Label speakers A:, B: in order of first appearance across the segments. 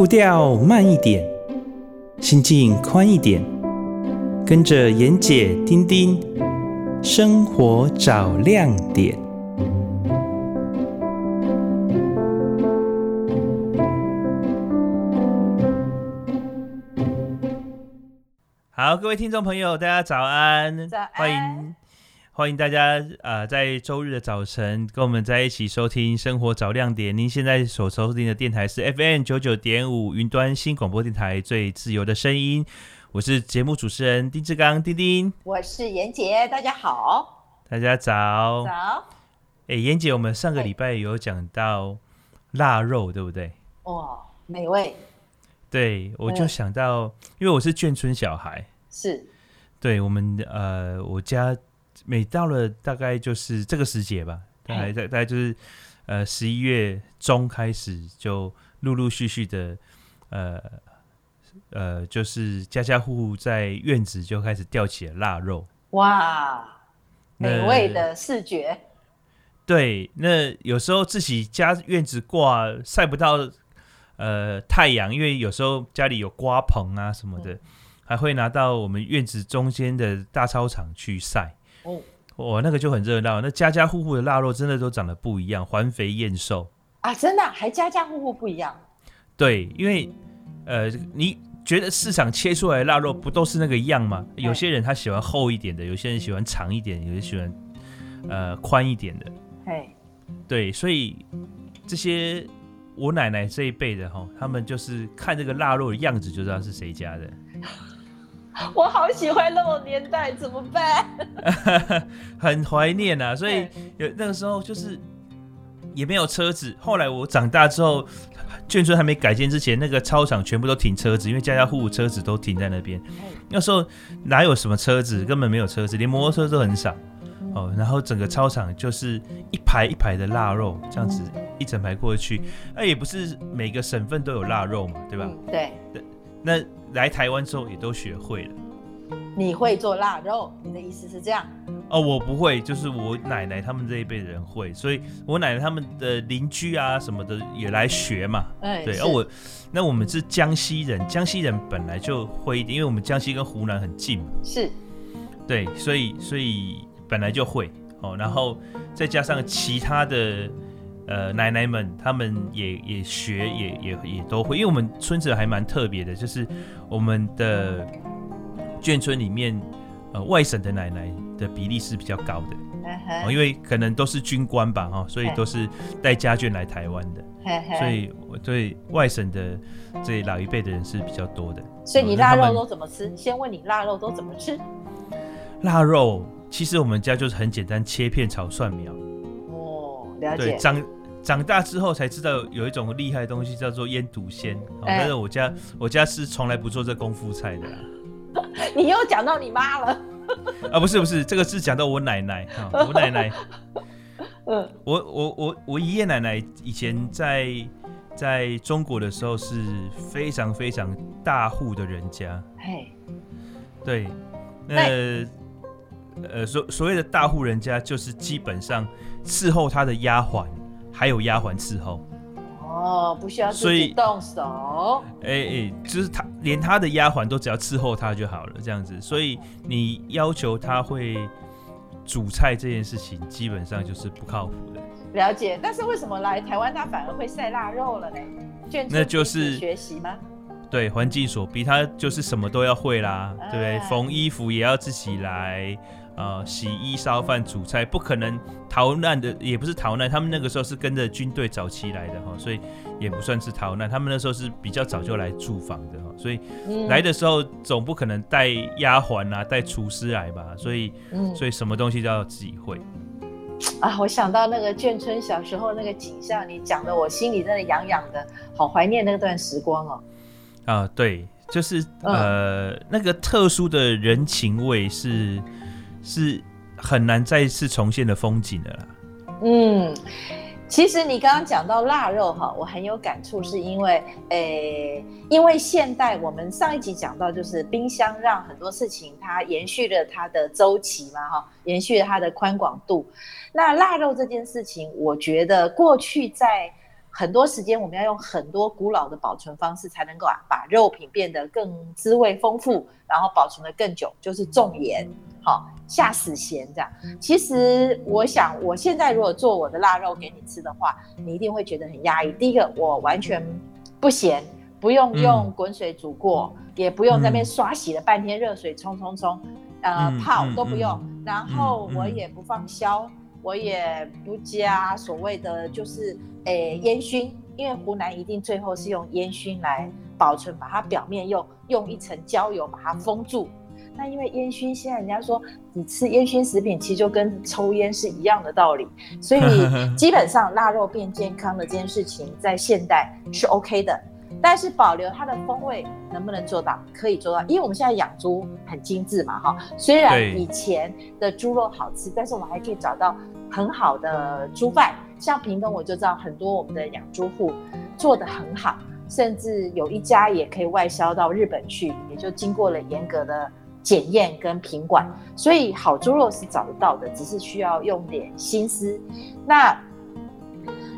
A: 步调慢一点，心境宽一点，跟着妍姐丁丁，生活找亮点。好，各位听众朋友，大家早安，
B: 早安，
A: 欢迎。欢迎大家啊、呃，在周日的早晨跟我们在一起收听《生活找亮点》。您现在所收听的电台是 FM 九九点五云端新广播电台，最自由的声音。我是节目主持人丁志刚，丁丁。
B: 我是妍姐，大家好，
A: 大家早。
B: 早。
A: 哎，妍姐，我们上个礼拜有讲到腊肉，对不对？
B: 哇，美味。
A: 对，我就想到，嗯、因为我是眷村小孩，
B: 是。
A: 对我们呃，我家。每到了大概就是这个时节吧，大概大概就是呃十一月中开始，就陆陆续续的呃呃，就是家家户户在院子就开始吊起了腊肉。
B: 哇，美味的视觉。
A: 对，那有时候自己家院子挂晒不到呃太阳，因为有时候家里有瓜棚啊什么的，嗯、还会拿到我们院子中间的大操场去晒。哦，哦，那个就很热闹。那家家户户的腊肉真的都长得不一样，环肥燕瘦
B: 啊！真的，还家家户户不一样。
A: 对，因为呃，你觉得市场切出来的腊肉不都是那个样吗？有些人他喜欢厚一点的，有些人喜欢长一点，有些喜欢呃宽一点的。嘿，对，所以这些我奶奶这一辈的哈，他们就是看这个腊肉的样子就知道是谁家的。
B: 我好喜欢那种年代，怎么办？
A: 很怀念啊，所以有那个时候就是也没有车子。后来我长大之后，眷村还没改建之前，那个操场全部都停车子，因为家家户户车子都停在那边。那时候哪有什么车子，根本没有车子，连摩托车都很少。哦，然后整个操场就是一排一排的腊肉，这样子一整排过去。那也不是每个省份都有腊肉嘛，对吧？
B: 对。
A: 那来台湾之后也都学会了。
B: 你会做腊肉？你的意思是这样？
A: 哦，我不会，就是我奶奶他们这一辈的人会，所以我奶奶他们的邻居啊什么的也来学嘛。哎，对。而我，那我们是江西人，江西人本来就会一点，因为我们江西跟湖南很近嘛。
B: 是。对，
A: 所以所以本来就会哦，然后再加上其他的。呃，奶奶们他们也也学也也也都会，因为我们村子还蛮特别的，就是我们的眷村里面，呃，外省的奶奶的比例是比较高的，哦、uh，huh. 因为可能都是军官吧，哈，所以都是带家眷来台湾的，uh. 所以我对外省的这老一辈的人是比较多的。
B: 所以你腊肉都怎么吃？先问你腊肉都怎么吃？
A: 腊肉其实我们家就是很简单，切片炒蒜苗。
B: 哦，了解。
A: 对，长。长大之后才知道有一种厉害的东西叫做腌笃鲜，但是我家我家是从来不做这功夫菜的啦。
B: 你又讲到你妈了？
A: 啊，不是不是，这个是讲到我奶奶啊，我奶奶。嗯，我我我我爷爷奶奶以前在在中国的时候是非常非常大户的人家。嘿，对，那呃所所谓的大户人家，就是基本上伺候他的丫鬟。还有丫鬟伺候，
B: 哦，不需要自己动手。
A: 哎哎、欸欸，就是他连他的丫鬟都只要伺候他就好了，这样子。所以你要求他会煮菜这件事情，基本上就是不靠谱的。
B: 了解，但是为什么来台湾他反而会晒腊肉了呢？
A: 那就是
B: 学习吗？
A: 对，环境所逼，他就是什么都要会啦，对不对？哎、缝衣服也要自己来。洗衣、烧饭、煮菜，不可能逃难的，也不是逃难。他们那个时候是跟着军队早期来的哈，所以也不算是逃难。他们那时候是比较早就来住房的哈，所以来的时候总不可能带丫鬟啊、带厨师来吧，所以，所以什么东西都要自己会。
B: 啊，我想到那个眷村小时候那个景象，你讲的我心里真的痒痒的，好怀念那段时光哦。
A: 啊，对，就是呃，嗯、那个特殊的人情味是。是很难再次重现的风景的啦。
B: 嗯，其实你刚刚讲到腊肉哈，我很有感触，是因为，诶、因为现代我们上一集讲到，就是冰箱让很多事情它延续了它的周期嘛，哈，延续了它的宽广度。那腊肉这件事情，我觉得过去在很多时间我们要用很多古老的保存方式，才能够啊把肉品变得更滋味丰富，然后保存得更久，就是重盐，好下死咸这样。其实我想，我现在如果做我的腊肉给你吃的话，你一定会觉得很压抑。第一个，我完全不咸，不用用滚水煮过，嗯、也不用在那边刷洗了半天热水冲冲冲，呃、嗯、泡都不用，嗯、然后我也不放硝。我也不加所谓的就是诶烟熏，因为湖南一定最后是用烟熏来保存，把它表面用用一层焦油把它封住。那因为烟熏现在人家说你吃烟熏食品，其实就跟抽烟是一样的道理，所以 基本上腊肉变健康的这件事情在现代是 OK 的。但是保留它的风味能不能做到？可以做到，因为我们现在养猪很精致嘛，哈。虽然以前的猪肉好吃，但是我们还可以找到很好的猪饭。像屏东，我就知道很多我们的养猪户做得很好，甚至有一家也可以外销到日本去，也就经过了严格的检验跟品管。所以好猪肉是找得到的，只是需要用点心思。那。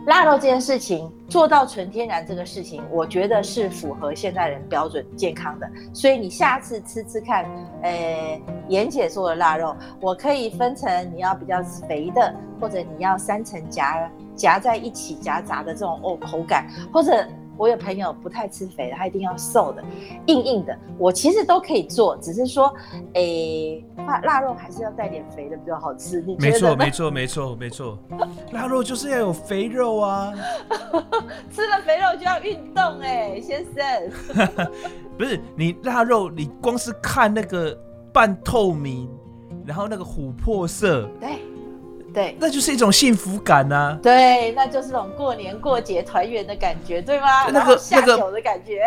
B: 腊肉这件事情做到纯天然，这个事情我觉得是符合现代人标准健康的。所以你下次吃吃看，诶，妍姐做的腊肉，我可以分成你要比较肥的，或者你要三层夹夹在一起夹杂的这种哦口感，或者。我有朋友不太吃肥的，他一定要瘦的，硬硬的。我其实都可以做，只是说，诶、欸，腊肉还是要带点肥的比较好吃。
A: 没错，没错，没错，没错。腊肉就是要有肥肉啊！
B: 吃了肥肉就要运动哎、欸，先生。
A: 不是你腊肉，你光是看那个半透明，然后那个琥珀色，
B: 对。对，
A: 那就是一种幸福感呐、啊。
B: 对，那就是种过年过节团圆的感觉，对吗？那个下酒的感觉。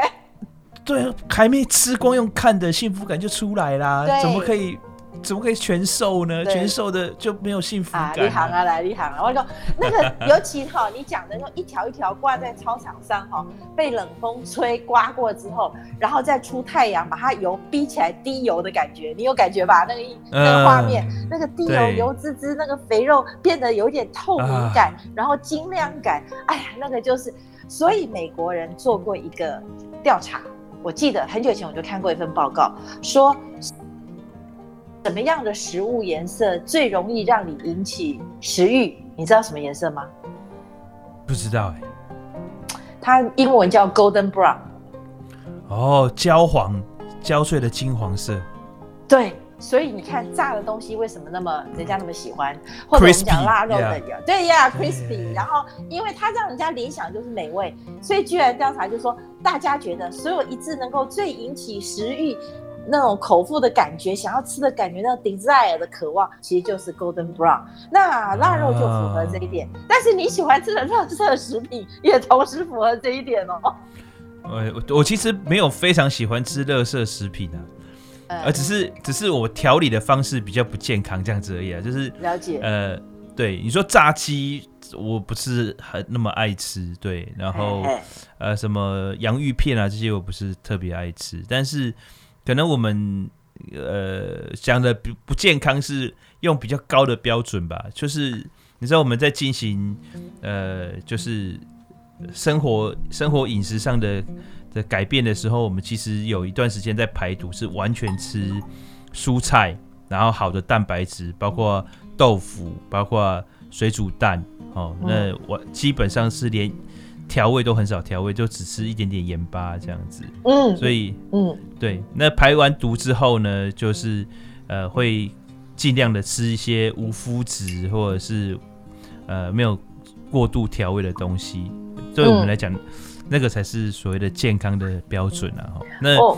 A: 对，还没吃光，用看的幸福感就出来啦。怎么可以？怎么可以全瘦呢？全瘦的就没有幸福感。
B: 啊，你行啊，来，你行啊！我说那个尤其哈，你讲的那种一条一条挂在操场上哈，被冷风吹刮过之后，然后再出太阳，把它油逼起来滴油的感觉，你有感觉吧？那个那个画面，呃、那个滴油油滋滋，那个肥肉变得有点透明感，呃、然后晶亮感，哎呀，那个就是。所以美国人做过一个调查，我记得很久以前我就看过一份报告说。什么样的食物颜色最容易让你引起食欲？你知道什么颜色吗？
A: 不知道哎、
B: 欸。它英文叫 golden brown。
A: 哦，焦黄、焦脆的金黄色。
B: 对，所以你看炸的东西为什么那么人家那么喜欢？或者我们讲腊肉的，yeah. 对呀，crispy。然后，因为它让人家联想就是美味，所以居然调查就是说，大家觉得所有一致能够最引起食欲。那种口腹的感觉，想要吃的感觉，那种 desire 的渴望，其实就是 golden brown。那腊肉就符合这一点，啊、但是你喜欢吃的热色食品也同时符合这一点哦。
A: 我我其实没有非常喜欢吃垃圾食品啊，呃、只是只是我调理的方式比较不健康这样子而已啊，就是
B: 了解。
A: 呃，对，你说炸鸡，我不是很那么爱吃，对，然后呃什么洋芋片啊这些我不是特别爱吃，但是。可能我们呃讲的不不健康是用比较高的标准吧，就是你知道我们在进行呃就是生活生活饮食上的的改变的时候，我们其实有一段时间在排毒，是完全吃蔬菜，然后好的蛋白质，包括豆腐，包括水煮蛋，哦，那我基本上是连。调味都很少，调味就只吃一点点盐巴这样子。嗯，所以嗯，对，那排完毒之后呢，就是呃会尽量的吃一些无麸质或者是呃没有过度调味的东西。对我们来讲，嗯、那个才是所谓的健康的标准啊。那、哦、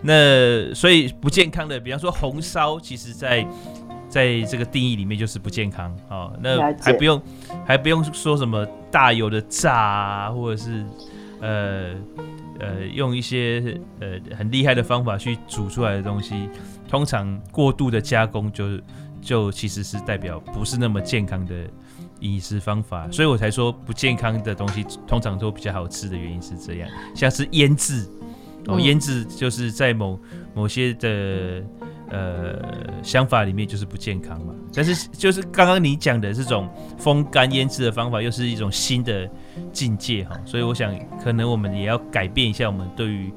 A: 那所以不健康的，比方说红烧，其实在在这个定义里面就是不健康哦。那还不用还不用说什么。大油的炸啊，或者是呃呃用一些呃很厉害的方法去煮出来的东西，通常过度的加工就就其实是代表不是那么健康的饮食方法，所以我才说不健康的东西通常都比较好吃的原因是这样，像是腌制哦，腌制就是在某某些的呃想法里面就是不健康嘛。但是就是刚刚你讲的这种风干腌制的方法，又是一种新的境界哈。所以我想，可能我们也要改变一下我们对于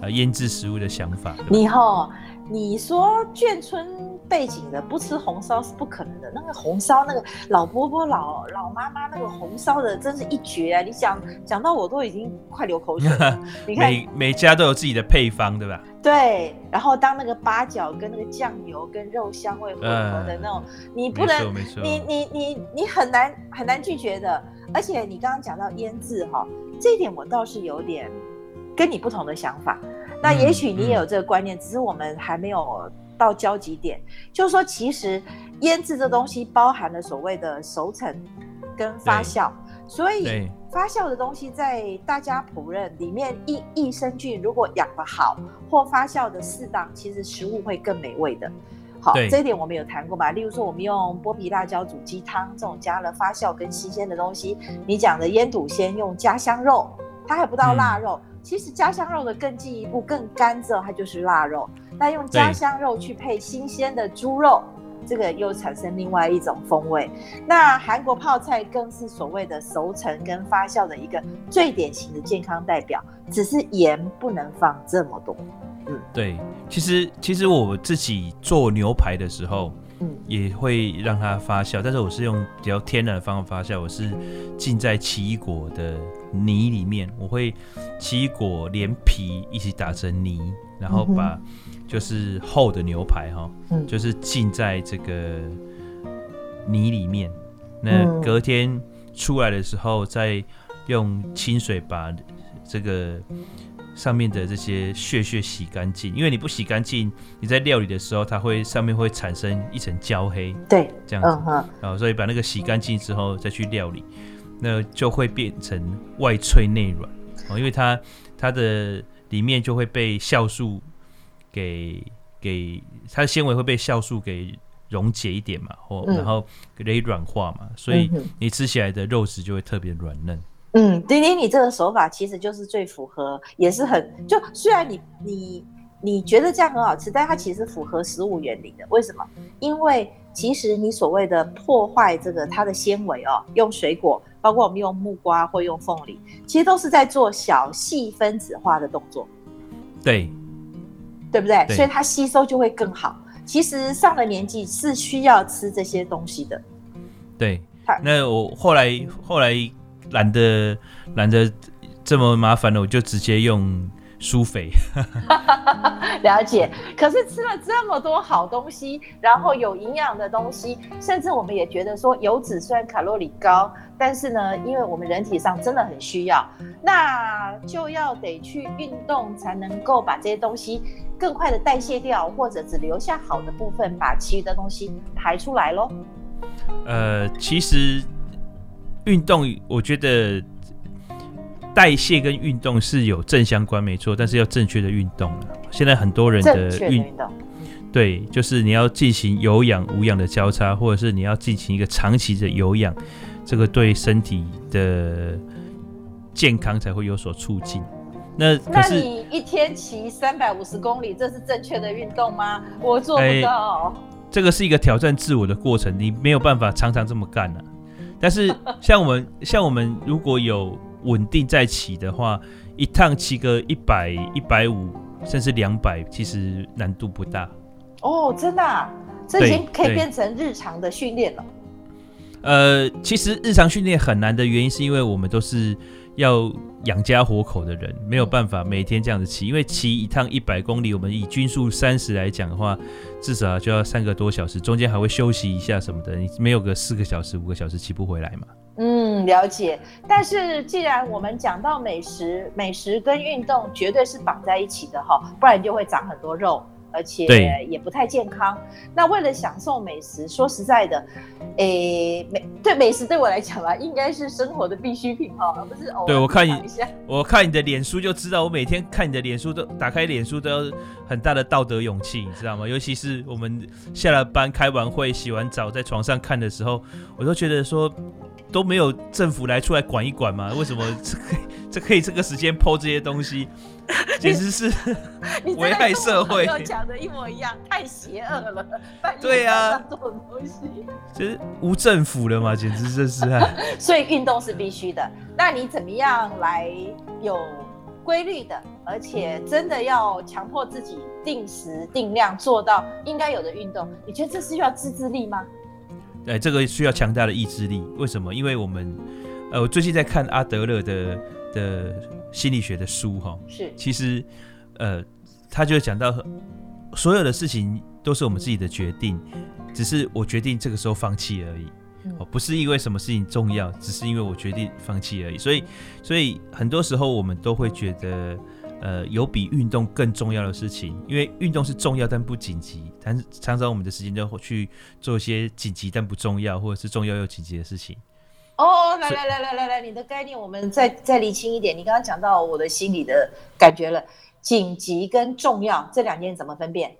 A: 呃腌制食物的想法。
B: 你哈。你说眷村背景的不吃红烧是不可能的。那个红烧，那个老伯伯、老老妈妈那个红烧的，真是一绝啊！你讲讲到我都已经快流口水了。你看，
A: 每每家都有自己的配方，对吧？
B: 对。然后当那个八角跟那个酱油跟肉香味混合的那种，呃、你不能，你你你你很难很难拒绝的。而且你刚刚讲到腌制哈，这一点我倒是有点跟你不同的想法。那也许你也有这个观念，嗯嗯、只是我们还没有到交集点。就是说，其实腌制这东西包含了所谓的熟成跟发酵，所以发酵的东西在大家烹饪里面，益益生菌如果养得好或发酵的适当，其实食物会更美味的。好，这一点我们有谈过吧？例如说，我们用剥皮辣椒煮鸡汤，这种加了发酵跟新鲜的东西。你讲的腌笃鲜用家乡肉，它还不到腊肉。嗯其实家乡肉的更进一步、更干燥，它就是腊肉。那用家乡肉去配新鲜的猪肉，这个又产生另外一种风味。那韩国泡菜更是所谓的熟成跟发酵的一个最典型的健康代表，只是盐不能放这么多。嗯，
A: 对，其实其实我自己做牛排的时候。嗯，也会让它发酵，但是我是用比较天然的方法发酵，我是浸在奇异果的泥里面，我会奇异果连皮一起打成泥，然后把就是厚的牛排哈，就是浸在这个泥里面，那隔天出来的时候再用清水把这个。上面的这些屑屑洗干净，因为你不洗干净，你在料理的时候，它会上面会产生一层焦黑，
B: 对，
A: 这样子，然后、嗯、所以把那个洗干净之后再去料理，那就会变成外脆内软哦，因为它它的里面就会被酵素给给它的纤维会被酵素给溶解一点嘛，或然后给软化嘛，所以你吃起来的肉质就会特别软嫩。
B: 嗯，丁丁，你这个手法其实就是最符合，也是很就虽然你你你觉得这样很好吃，但它其实符合食物原理的。为什么？因为其实你所谓的破坏这个它的纤维哦，用水果，包括我们用木瓜或用凤梨，其实都是在做小细分子化的动作。
A: 对，
B: 对不对？对，所以它吸收就会更好。其实上了年纪是需要吃这些东西的。
A: 对，那我后来后来。懒得懒得这么麻烦了，我就直接用舒肥。
B: 了解，可是吃了这么多好东西，然后有营养的东西，甚至我们也觉得说油脂虽然卡路里高，但是呢，因为我们人体上真的很需要，那就要得去运动，才能够把这些东西更快的代谢掉，或者只留下好的部分，把其余的东西排出来喽。
A: 呃，其实。运动，我觉得代谢跟运动是有正相关，没错，但是要正确的运动。现在很多人的运动，对，就是你要进行有氧无氧的交叉，或者是你要进行一个长期的有氧，这个对身体的健康才会有所促进。那，那
B: 你一天骑三百五十公里，这是正确的运动吗？我做不到。欸，
A: 这个是一个挑战自我的过程，你没有办法常常这么干呢，啊。但是像我们像我们如果有稳定在骑的话，一趟骑个一百一百五甚至两百，其实难度不大。
B: 哦，真的啊，这已经可以变成日常的训练了。
A: 呃，其实日常训练很难的原因是因为我们都是。要养家活口的人没有办法每天这样子骑，因为骑一趟一百公里，我们以均速三十来讲的话，至少就要三个多小时，中间还会休息一下什么的，你没有个四个小时、五个小时骑不回来嘛？
B: 嗯，了解。但是既然我们讲到美食，美食跟运动绝对是绑在一起的哈，不然就会长很多肉。而且也不太健康。那为了享受美食，说实在的，诶，美对美食对我来讲啊，应该是生活的必需品哈，而不是偶尔。
A: 对，我看你，我看你的脸书就知道，我每天看你的脸书都打开脸书都要很大的道德勇气，你知道吗？尤其是我们下了班、开完会、洗完澡，在床上看的时候，我都觉得说都没有政府来出来管一管嘛？为什么这可以这可以这个时间 po 这些东西，简直是 危害社会。
B: 跟我讲的一模一样，太邪恶了。
A: 对啊，
B: 这种东西，
A: 其实无政府了嘛，简直这是啊。
B: 所以运动是必须的。那你怎么样来有规律的，而且真的要强迫自己定时定量做到应该有的运动？你觉得这是需要自制力吗？
A: 哎，这个需要强大的意志力。为什么？因为我们，呃，我最近在看阿德勒的的心理学的书，哈，是，其实，呃，他就讲到，所有的事情都是我们自己的决定，只是我决定这个时候放弃而已，哦，不是因为什么事情重要，只是因为我决定放弃而已。所以，所以很多时候我们都会觉得。呃，有比运动更重要的事情，因为运动是重要但不紧急，但是常常我们的时间就会去做一些紧急但不重要，或者是重要又紧急的事情。
B: 哦，来来来来来来，你的概念我们再再厘清一点。你刚刚讲到我的心里的感觉了，紧急跟重要这两件怎么分辨？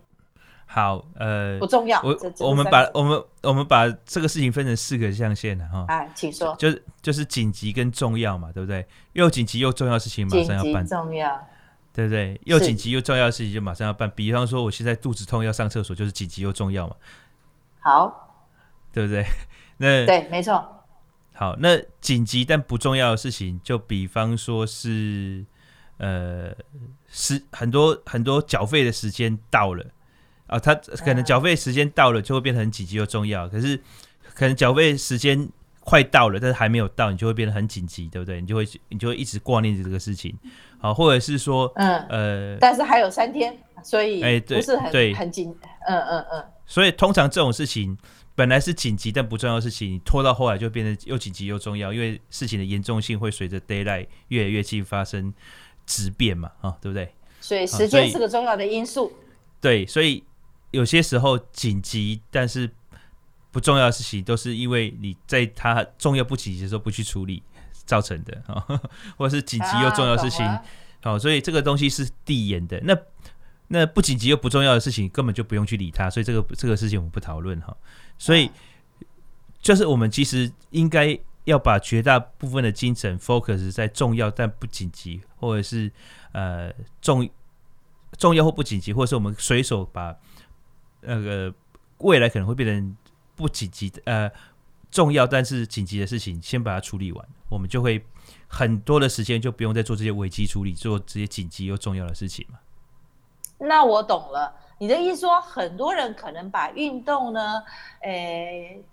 A: 好，呃，
B: 不重要。
A: 我我们把我们我们把这个事情分成四个象限了哈。
B: 哎，请说。
A: 就是就是紧急跟重要嘛，对不对？又紧急又重要的事情马上要办。
B: 重要。
A: 对不对？又紧急又重要的事情就马上要办，比方说我现在肚子痛要上厕所，就是紧急又重要嘛。
B: 好，
A: 对不对？那
B: 对，没错。
A: 好，那紧急但不重要的事情，就比方说是呃，是很多很多缴费的时间到了啊，他可能缴费时间到了就会变得很紧急又重要，可是可能缴费时间快到了，但是还没有到，你就会变得很紧急，对不对？你就会你就会一直挂念着这个事情。好，或者是说，嗯呃，
B: 但是还有三天，所以哎，不是很
A: 对
B: 很紧，嗯嗯嗯。
A: 所以通常这种事情本来是紧急但不重要的事情，你拖到后来就变成又紧急又重要，因为事情的严重性会随着 d a y l i g h t 越来越近发生质变嘛，啊，对不对？
B: 所以时间是个重要的因素。
A: 对，所以有些时候紧急但是不重要的事情，都是因为你在它重要不紧急的时候不去处理。造成的啊，或者是紧急又重要的事情，好、啊，所以这个东西是递延的。那那不紧急又不重要的事情，根本就不用去理它。所以这个这个事情我们不讨论哈。所以就是我们其实应该要把绝大部分的精神 focus 在重要但不紧急，或者是呃重重要或不紧急，或者是我们随手把那个未来可能会变成不紧急的呃。重要但是紧急的事情，先把它处理完，我们就会很多的时间就不用再做这些危机处理，做这些紧急又重要的事情嘛。
B: 那我懂了，你的意思说，很多人可能把运动呢，诶、欸，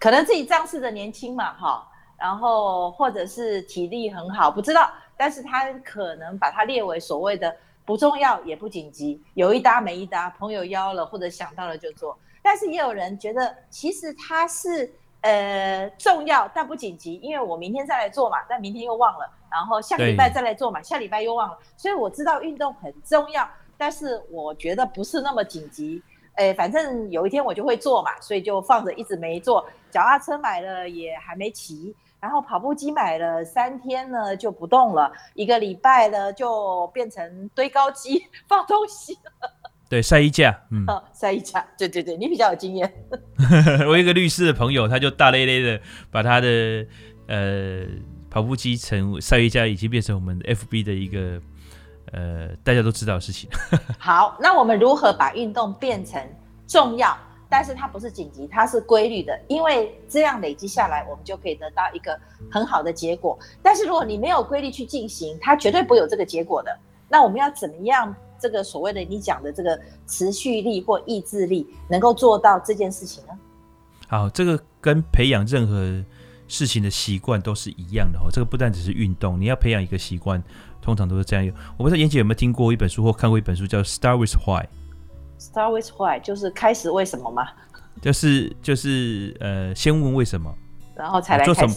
B: 可能自己仗势的年轻嘛，哈，然后或者是体力很好，不知道，但是他可能把它列为所谓的不重要也不紧急，有一搭没一搭，朋友邀了或者想到了就做，但是也有人觉得其实它是。呃，重要但不紧急，因为我明天再来做嘛，但明天又忘了，然后下个礼拜再来做嘛，下礼拜又忘了，所以我知道运动很重要，但是我觉得不是那么紧急。哎，反正有一天我就会做嘛，所以就放着一直没做。脚踏车买了也还没骑，然后跑步机买了三天呢就不动了，一个礼拜呢就变成堆高机 放东西了。
A: 对，晒衣架，嗯，
B: 晒衣架，对对对，你比较有经验。
A: 我一个律师的朋友，他就大咧咧的把他的呃跑步机成晒衣架，已经变成我们 FB 的一个呃大家都知道的事情。
B: 好，那我们如何把运动变成重要，但是它不是紧急，它是规律的，因为这样累积下来，我们就可以得到一个很好的结果。但是如果你没有规律去进行，它绝对不会有这个结果的。那我们要怎么样？这个所谓的你讲的这个持续力或意志力，能够做到这件事情呢？
A: 好，这个跟培养任何事情的习惯都是一样的哦。这个不但只是运动，你要培养一个习惯，通常都是这样用。我不知道妍姐有没有听过一本书或看过一本书，叫《Start with Why》。
B: Start with Why 就是开始为什么吗？
A: 就是就是呃，先问为什么，
B: 然后才来做什么。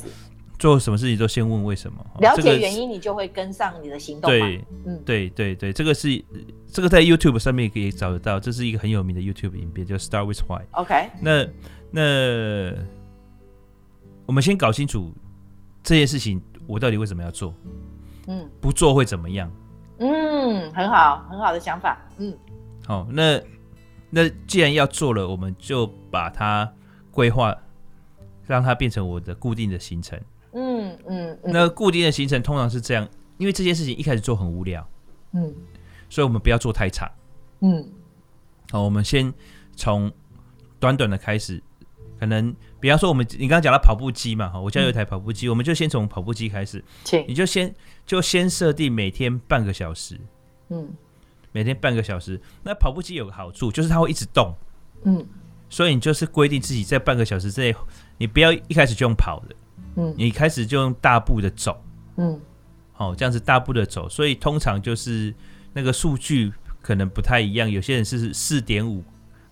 A: 做什么事情都先问为什么，
B: 了解原因，你就会跟上你的行动。
A: 对，嗯，对对对，这个是这个在 YouTube 上面也可以找得到，这是一个很有名的 YouTube 影片，叫 Start with Why。
B: OK，
A: 那那我们先搞清楚这件事情，我到底为什么要做？嗯，不做会怎么样？
B: 嗯，很好，很好的想法。嗯，
A: 好，那那既然要做了，我们就把它规划，让它变成我的固定的行程。
B: 嗯嗯，嗯，
A: 那固定的行程通常是这样，因为这件事情一开始做很无聊，
B: 嗯，
A: 所以我们不要做太长，
B: 嗯，
A: 好，我们先从短短的开始，可能比方说我们你刚刚讲到跑步机嘛，哈，我家有一台跑步机，嗯、我们就先从跑步机开始，
B: 请。
A: 你就先就先设定每天半个小时，
B: 嗯，
A: 每天半个小时，那跑步机有个好处就是它会一直动，
B: 嗯，
A: 所以你就是规定自己在半个小时之内，你不要一开始就用跑的，
B: 嗯，
A: 你开始就用大步的走，
B: 嗯。
A: 哦，这样子大步的走，所以通常就是那个数据可能不太一样。有些人是四点五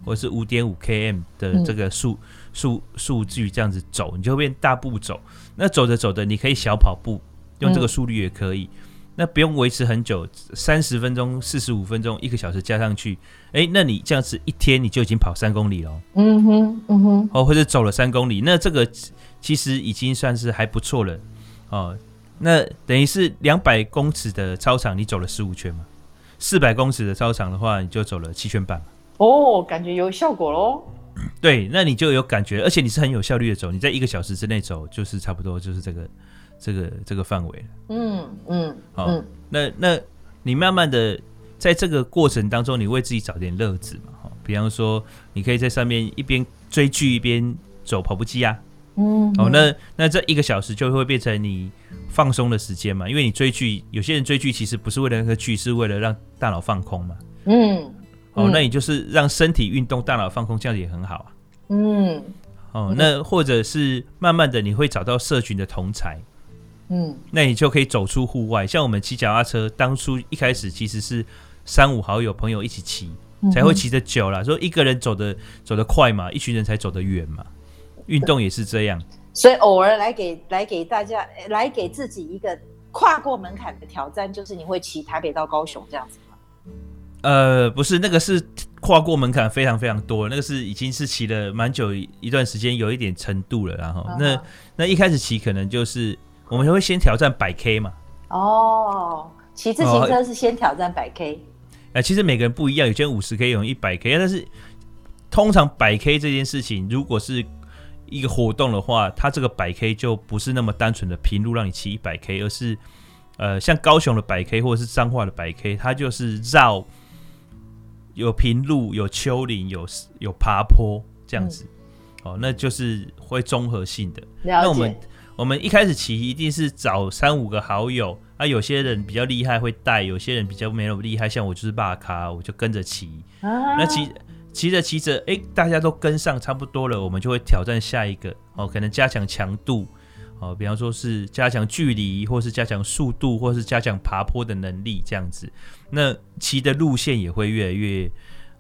A: 或者是五点五 km 的这个数数数据这样子走，你就会变大步走。那走着走着，你可以小跑步，用这个速率也可以。嗯、那不用维持很久，三十分钟、四十五分钟、一个小时加上去，哎、欸，那你这样子一天你就已经跑三公里了。
B: 嗯哼，嗯哼，
A: 哦，或者走了三公里，那这个其实已经算是还不错了，哦。那等于是两百公尺的操场，你走了十五圈嘛？四百公尺的操场的话，你就走了七圈半。
B: 哦，感觉有效果喽。
A: 对，那你就有感觉，而且你是很有效率的走，你在一个小时之内走，就是差不多就是这个这个这个范围了。
B: 嗯嗯，好、
A: 嗯，那那你慢慢的在这个过程当中，你为自己找点乐子嘛？哈，比方说，你可以在上面一边追剧一边走跑步机啊。
B: 嗯，
A: 哦，那那这一个小时就会变成你放松的时间嘛，因为你追剧，有些人追剧其实不是为了那个剧，是为了让大脑放空嘛。
B: 嗯，
A: 哦，那你就是让身体运动，大脑放空，这样也很好啊。
B: 嗯，
A: 哦，那或者是慢慢的你会找到社群的同才，
B: 嗯，
A: 那你就可以走出户外。像我们骑脚踏车，当初一开始其实是三五好友朋友一起骑，才会骑得久啦。说一个人走的走得快嘛，一群人才走得远嘛。运动也是这样，
B: 所以偶尔来给来给大家来给自己一个跨过门槛的挑战，就是你会骑台北到高雄这样子吗？
A: 呃，不是，那个是跨过门槛非常非常多，那个是已经是骑了蛮久一段时间，有一点程度了。然后、uh. 那那一开始骑可能就是我们会先挑战百 K 嘛。
B: 哦，骑自行车是先挑战百 K。哎、
A: 呃，其实每个人不一样，有些人五十 K，有人一百 K，但是通常百 K 这件事情，如果是一个活动的话，它这个百 K 就不是那么单纯的平路让你骑一百 K，而是呃像高雄的百 K 或者是彰化的百 K，它就是绕有平路、有丘陵、有有爬坡这样子，嗯、哦，那就是会综合性的。那我们我们一开始骑一定是找三五个好友，啊，有些人比较厉害会带，有些人比较没有厉害，像我就是霸咖，我就跟着骑。
B: 啊、
A: 那骑。骑着骑着，哎、欸，大家都跟上差不多了，我们就会挑战下一个哦，可能加强强度哦，比方说是加强距离，或是加强速度，或是加强爬坡的能力这样子。那骑的路线也会越来越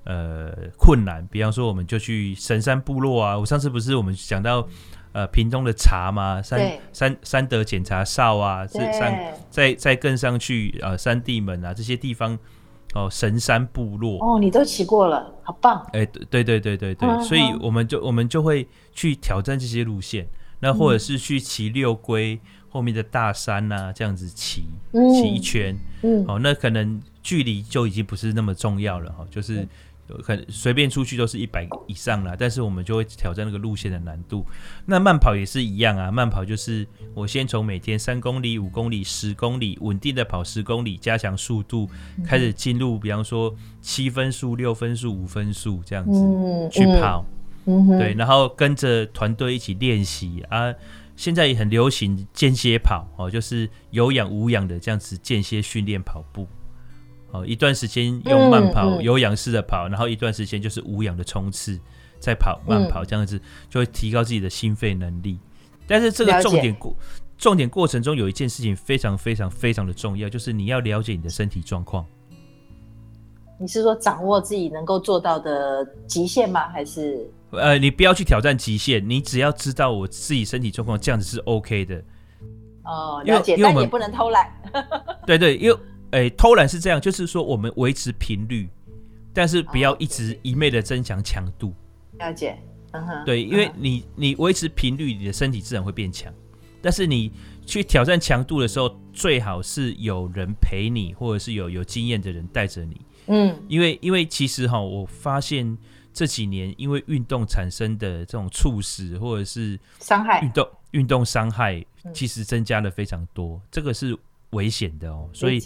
A: 呃困难，比方说我们就去神山部落啊。我上次不是我们讲到呃屏东的茶吗？山
B: 对
A: 山山德检查哨啊，是山再再更上去啊、呃，三地门啊这些地方。哦，神山部落
B: 哦，你都骑过了，好棒！
A: 哎、欸，对对对对对，嗯、所以我们就我们就会去挑战这些路线，那或者是去骑六龟后面的大山呐、啊，这样子骑骑一圈，嗯，哦，那可能距离就已经不是那么重要了哈，就是。嗯可能随便出去都是一百以上了，但是我们就会挑战那个路线的难度。那慢跑也是一样啊，慢跑就是我先从每天三公里、五公里、十公里稳定的跑十公里，加强速度，开始进入比方说七分速、六分速、五分速这样子去跑。对，然后跟着团队一起练习啊。现在也很流行间歇跑哦，就是有氧无氧的这样子间歇训练跑步。哦，一段时间用慢跑、嗯嗯、有氧式的跑，然后一段时间就是无氧的冲刺，再跑慢跑，这样子就会提高自己的心肺能力。但是这个重点过，重点过程中有一件事情非常非常非常的重要，就是你要了解你的身体状况。
B: 你是说掌握自己能够做到的极限吗？还是？
A: 呃，你不要去挑战极限，你只要知道我自己身体状况，这样子是 OK 的。
B: 哦，了解，但也不能偷懒。
A: 对对，因为。哎、欸，偷懒是这样，就是说我们维持频率，但是不要一直一昧的增强强度。
B: 了解，嗯哼，
A: 对，因为你你维持频率，你的身体自然会变强。但是你去挑战强度的时候，最好是有人陪你，或者是有有经验的人带着你。
B: 嗯，
A: 因为因为其实哈，我发现这几年因为运动产生的这种猝死或者是伤害，运动运动伤害其实增加了非常多。这个是。危险的哦，所以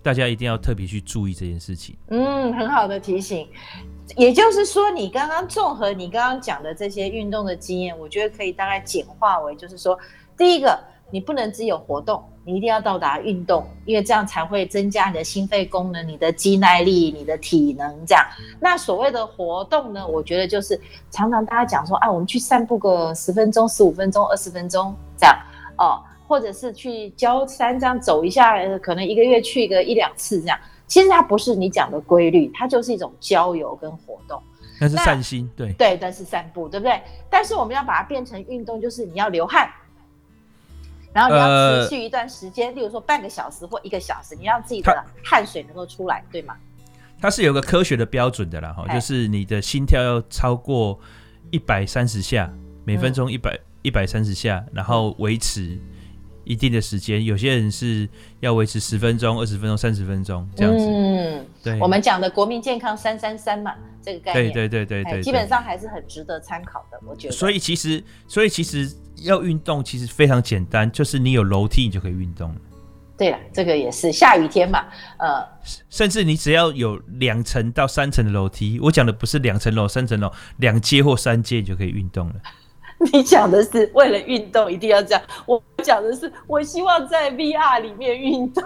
A: 大家一定要特别去注意这件事情。
B: 嗯，很好的提醒。也就是说，你刚刚综合你刚刚讲的这些运动的经验，我觉得可以大概简化为，就是说，第一个，你不能只有活动，你一定要到达运动，因为这样才会增加你的心肺功能、你的肌耐力、你的体能。这样，那所谓的活动呢，我觉得就是常常大家讲说，啊，我们去散步个十分钟、十五分钟、二十分钟这样哦，或者是去郊山这样走一下，可能一个月去个一两次这样。其实它不是你讲的规律，它就是一种郊游跟活动。
A: 那是散心，对
B: 对，但是散步，对不对？但是我们要把它变成运动，就是你要流汗，然后你要持续一段时间，呃、例如说半个小时或一个小时，你让自己的汗水能够出来，对吗？
A: 它是有个科学的标准的啦，哈，就是你的心跳要超过一百三十下，每分钟一百一百三十下，然后维持。一定的时间，有些人是要维持十分钟、二十分钟、三十分钟这样子。
B: 嗯，对，我们讲的国民健康三三三嘛，这个概念，
A: 对对对对对，
B: 基本上还是很值得参考的，我觉得。
A: 所以其实，所以其实要运动其实非常简单，就是你有楼梯，你就可以运动了。
B: 对了，这个也是下雨天嘛，呃，
A: 甚至你只要有两层到三层的楼梯，我讲的不是两层楼、三层楼，两阶或三阶你就可以运动了。
B: 你讲的是为了运动一定要这样，我讲的是我希望在 VR 里面运动。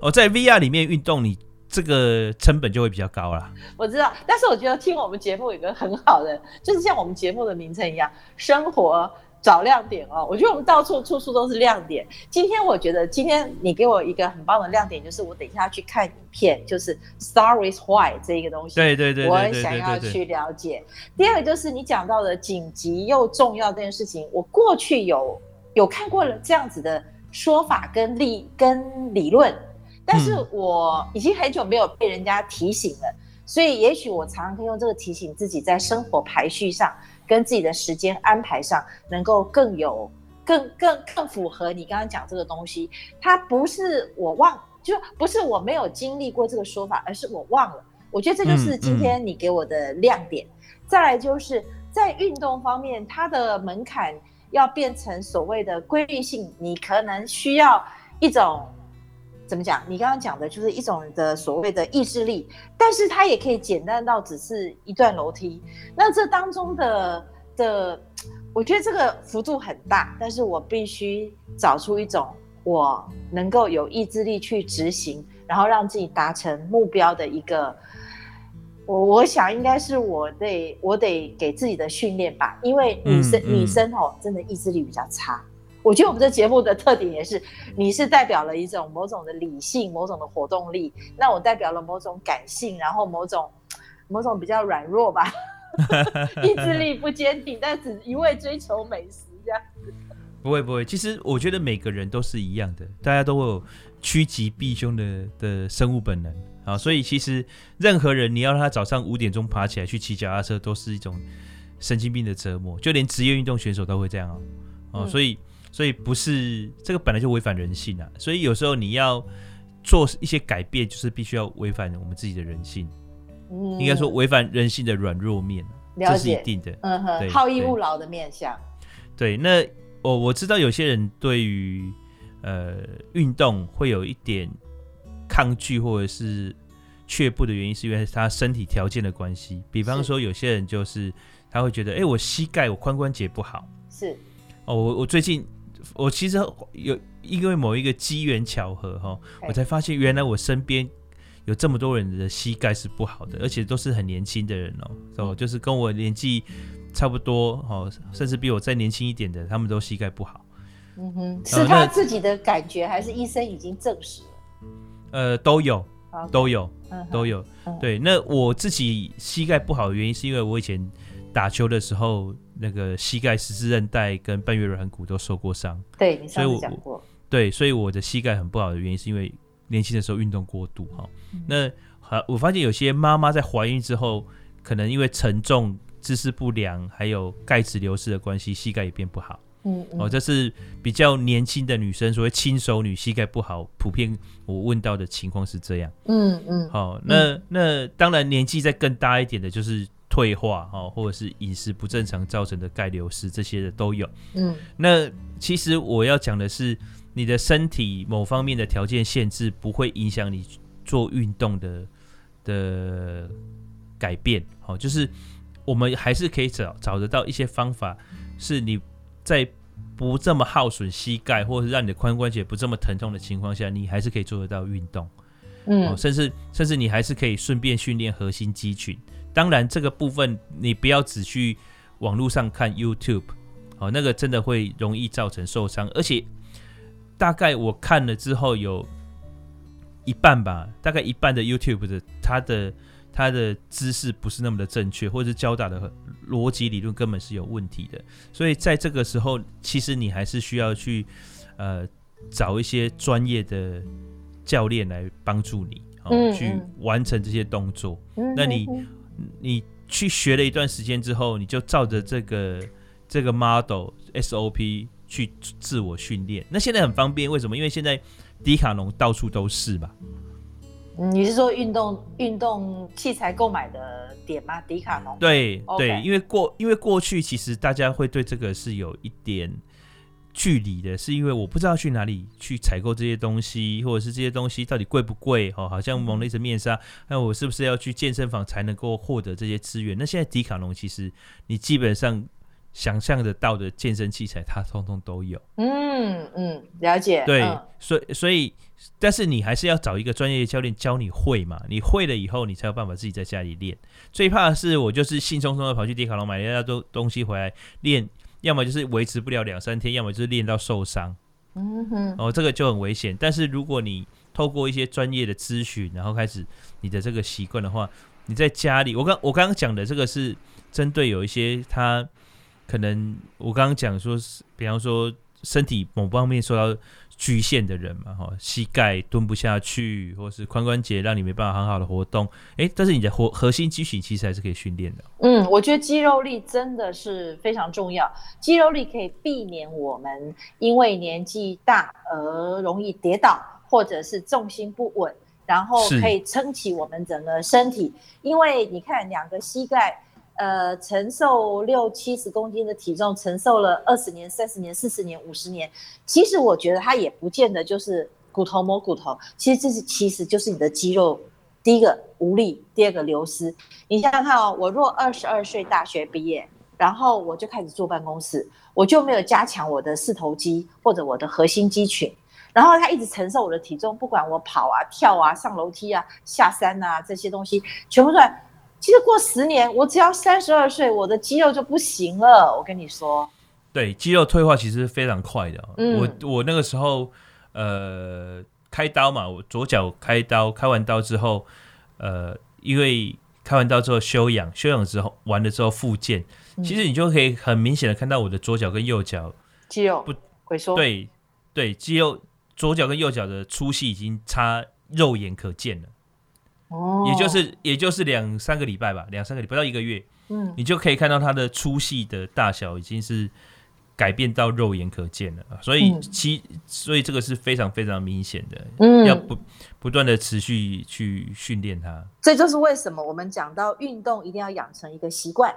A: 哦，在 VR 里面运动，你这个成本就会比较高啦。
B: 我知道，但是我觉得听我们节目有个很好的，就是像我们节目的名称一样，生活。找亮点哦，我觉得我们到处处处都是亮点。今天我觉得，今天你给我一个很棒的亮点，就是我等一下去看影片，就是 Start with Why 这一个东西。
A: 对对对，
B: 我很想要去了解。第二个就是你讲到的紧急又重要这件事情，我过去有有看过了这样子的说法跟理跟理论，但是我已经很久没有被人家提醒了，所以也许我常常可以用这个提醒自己在生活排序上。跟自己的时间安排上，能够更有、更、更、更符合你刚刚讲这个东西。它不是我忘，就不是我没有经历过这个说法，而是我忘了。我觉得这就是今天你给我的亮点。嗯嗯、再来就是在运动方面，它的门槛要变成所谓的规律性，你可能需要一种。怎么讲？你刚刚讲的就是一种的所谓的意志力，但是它也可以简单到只是一段楼梯。那这当中的的，我觉得这个幅度很大，但是我必须找出一种我能够有意志力去执行，然后让自己达成目标的一个。我我想应该是我得我得给自己的训练吧，因为女生、嗯嗯、女生哦，真的意志力比较差。我觉得我们这节目的特点也是，你是代表了一种某种的理性，某种的活动力，那我代表了某种感性，然后某种某种比较软弱吧，意志力不坚定，但只一味追求美食这样。
A: 不会不会，其实我觉得每个人都是一样的，大家都会有趋吉避凶的的生物本能啊，所以其实任何人你要让他早上五点钟爬起来去骑脚踏车，都是一种神经病的折磨，就连职业运动选手都会这样哦，所以。所以不是这个本来就违反人性啊，所以有时候你要做一些改变，就是必须要违反我们自己的人性，嗯，应该说违反人性的软弱面，这是一定的。
B: 嗯哼，好逸恶劳的面相。
A: 对，那我我知道有些人对于呃运动会有一点抗拒或者是却步的原因，是因为他身体条件的关系。比方说，有些人就是他会觉得，哎，我膝盖我髋关节不好，
B: 是
A: 哦，我我最近。我其实有因为某一个机缘巧合哈，我才发现原来我身边有这么多人的膝盖是不好的，而且都是很年轻的人哦，哦，就是跟我年纪差不多哦，甚至比我再年轻一点的，他们都膝盖不好。
B: 嗯哼，是他自己的感觉，还是医生已经证实了？
A: 呃，都有，都有，都有。对，那我自己膝盖不好的原因，是因为我以前打球的时候。那个膝盖十字韧带跟半月软骨都受过伤，
B: 对，你上次讲过。
A: 对，所以我的膝盖很不好的原因是因为年轻的时候运动过度哈。嗯、那好，我发现有些妈妈在怀孕之后，可能因为沉重、姿势不良，还有钙质流失的关系，膝盖也变不好。嗯，嗯，哦，这是比较年轻的女生，所谓轻熟女膝盖不好，普遍我问到的情况是这样。嗯嗯。好，那那当然年纪再更大一点的，就是。退化哦，或者是饮食不正常造成的钙流失，这些的都有。嗯，那其实我要讲的是，你的身体某方面的条件限制不会影响你做运动的的改变。好，就是我们还是可以找找得到一些方法，是你在不这么耗损膝盖，或者是让你的髋关节不这么疼痛的情况下，你还是可以做得到运动。嗯，甚至甚至你还是可以顺便训练核心肌群。当然，这个部分你不要只去网络上看 YouTube，哦，那个真的会容易造成受伤。而且，大概我看了之后，有一半吧，大概一半的 YouTube 的它的它的姿势不是那么的正确，或者是教导的逻辑理论根本是有问题的。所以在这个时候，其实你还是需要去呃找一些专业的。教练来帮助你，哦，去完成这些动作。那你你去学了一段时间之后，你就照着这个这个 model SOP 去自我训练。那现在很方便，为什么？因为现在迪卡侬到处都是吧？
B: 你是说运动运动器材购买的点吗？迪卡
A: 侬？对对，因为过因为过去其实大家会对这个是有一点。距离的是因为我不知道去哪里去采购这些东西，或者是这些东西到底贵不贵？哦，好像蒙了一层面纱。那我是不是要去健身房才能够获得这些资源？那现在迪卡侬其实你基本上想象得到的健身器材，它通通都有。
B: 嗯嗯，了解。
A: 对，
B: 嗯、
A: 所以所以，但是你还是要找一个专业的教练教你会嘛？你会了以后，你才有办法自己在家里练。最怕的是我就是兴冲冲的跑去迪卡侬买了一大堆东西回来练。要么就是维持不了两三天，要么就是练到受伤。嗯哼，哦，这个就很危险。但是如果你透过一些专业的咨询，然后开始你的这个习惯的话，你在家里，我刚我刚刚讲的这个是针对有一些他可能我刚刚讲说是，比方说身体某方面受到。局限的人嘛，哈，膝盖蹲不下去，或是髋关节让你没办法很好的活动，诶、欸，但是你的核核心肌群其实还是可以训练的。
B: 嗯，我觉得肌肉力真的是非常重要，肌肉力可以避免我们因为年纪大而容易跌倒，或者是重心不稳，然后可以撑起我们整个身体。因为你看两个膝盖。呃，承受六七十公斤的体重，承受了二十年、三十年、四十年、五十年，其实我觉得它也不见得就是骨头磨骨头，其实这是其实就是你的肌肉，第一个无力，第二个流失。你想想看哦，我若二十二岁大学毕业，然后我就开始坐办公室，我就没有加强我的四头肌或者我的核心肌群，然后他一直承受我的体重，不管我跑啊、跳啊、上楼梯啊、下山啊这些东西，全部都在。其实过十年，我只要三十二岁，我的肌肉就不行了。我跟你说，
A: 对，肌肉退化其实是非常快的。嗯、我我那个时候，呃，开刀嘛，我左脚开刀，开完刀之后，呃，因为开完刀之后休养，休养之后完了之后复健，嗯、其实你就可以很明显的看到我的左脚跟右脚
B: 肌肉
A: 不
B: 萎缩。
A: 对对，肌肉左脚跟右脚的粗细已经差肉眼可见了。哦，也就是也就是两三个礼拜吧，两三个礼拜不到一个月，嗯，你就可以看到它的粗细的大小已经是改变到肉眼可见了，所以其所以这个是非常非常明显的，嗯，要不不断的持续去训练它。
B: 这就是为什么我们讲到运动一定要养成一个习惯，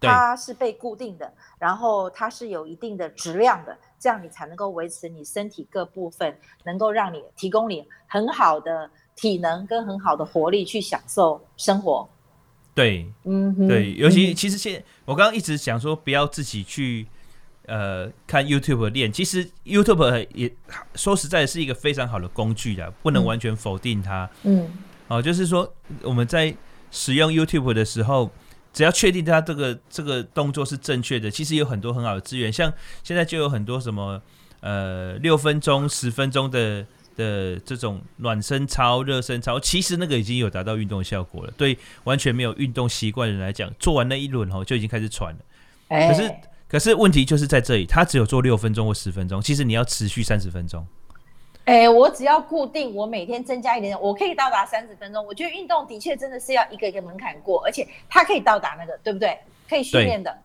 B: 它是被固定的，然后它是有一定的质量的，这样你才能够维持你身体各部分，能够让你提供你很好的。体能跟很好的活力去享受生活，
A: 对，嗯哼，对，尤其其实现在我刚刚一直想说，不要自己去呃看 YouTube 练，其实 YouTube 也说实在是一个非常好的工具的，不能完全否定它，嗯，哦，就是说我们在使用 YouTube 的时候，只要确定它这个这个动作是正确的，其实有很多很好的资源，像现在就有很多什么呃六分钟、十分钟的。的这种暖身操、热身操，其实那个已经有达到运动效果了。对完全没有运动习惯的人来讲，做完那一轮后就已经开始喘了。欸、可是，可是问题就是在这里，他只有做六分钟或十分钟，其实你要持续三十分钟。
B: 哎、欸，我只要固定，我每天增加一点点，我可以到达三十分钟。我觉得运动的确真的是要一个一个门槛过，而且它可以到达那个，对不对？可以训练的。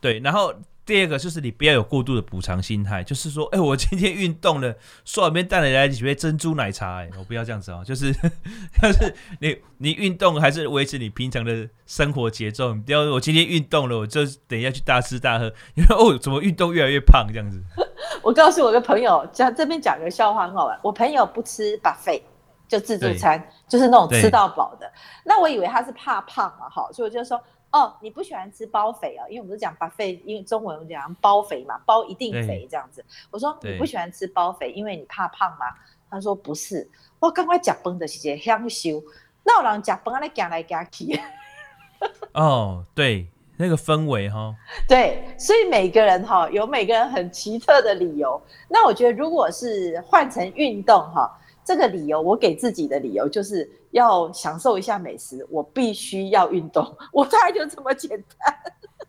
A: 对，对，然后。第二个就是你不要有过度的补偿心态，就是说，哎、欸，我今天运动了，说里面带来几杯珍珠奶茶、欸，哎，我不要这样子哦，就是，但是你你运动还是维持你平常的生活节奏，你不要我今天运动了，我就等一下去大吃大喝，因为哦，怎么运动越来越胖这样子？
C: 我告诉我个朋友，讲这边讲个笑话很好玩。我朋友不吃 buffet，就自助餐，就是那种吃到饱的。那我以为他是怕胖嘛，哈，所以我就说，哦，你不喜欢吃包肥啊？因为我们是讲 buffet，因为中文我讲包肥嘛，包一定肥这样子。我说你不喜欢吃包肥，因为你怕胖吗？他说不是，我刚刚讲崩的时间香修，那我让讲崩来讲来讲去。
A: 哦，对。那个氛围哈，
C: 对，所以每个人哈有每个人很奇特的理由。那我觉得，如果是换成运动哈，这个理由我给自己的理由就是要享受一下美食，我必须要运动，我大概就这么简单。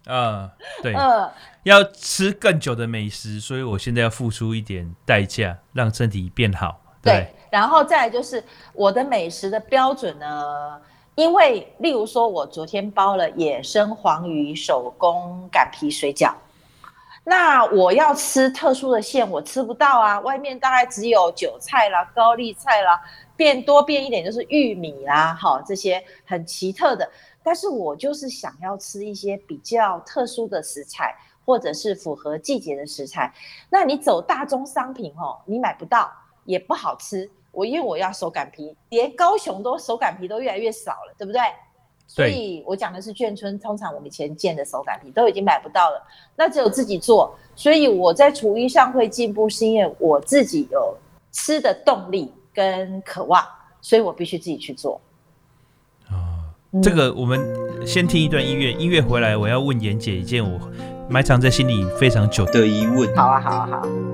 A: 嗯，对，嗯，要吃更久的美食，所以我现在要付出一点代价，让身体变好。对，
C: 对，然后再来就是我的美食的标准呢。因为，例如说，我昨天包了野生黄鱼手工擀皮水饺，那我要吃特殊的馅，我吃不到啊。外面大概只有韭菜啦、高丽菜啦，变多变一点就是玉米啦，哈，这些很奇特的。但是我就是想要吃一些比较特殊的食材，或者是符合季节的食材。那你走大宗商品哦，你买不到，也不好吃。我因为我要手擀皮，连高雄都手擀皮都越来越少了，对不对？对。所以我讲的是眷村，通常我们以前见的手擀皮都已经买不到了，那只有自己做。所以我在厨艺上会进步，是因为我自己有吃的动力跟渴望，所以我必须自己去做。
A: 啊、哦，这个我们先听一段音乐，音乐回来我要问妍姐一件我埋藏在心里非常久的疑问。
C: 好啊，好啊，好。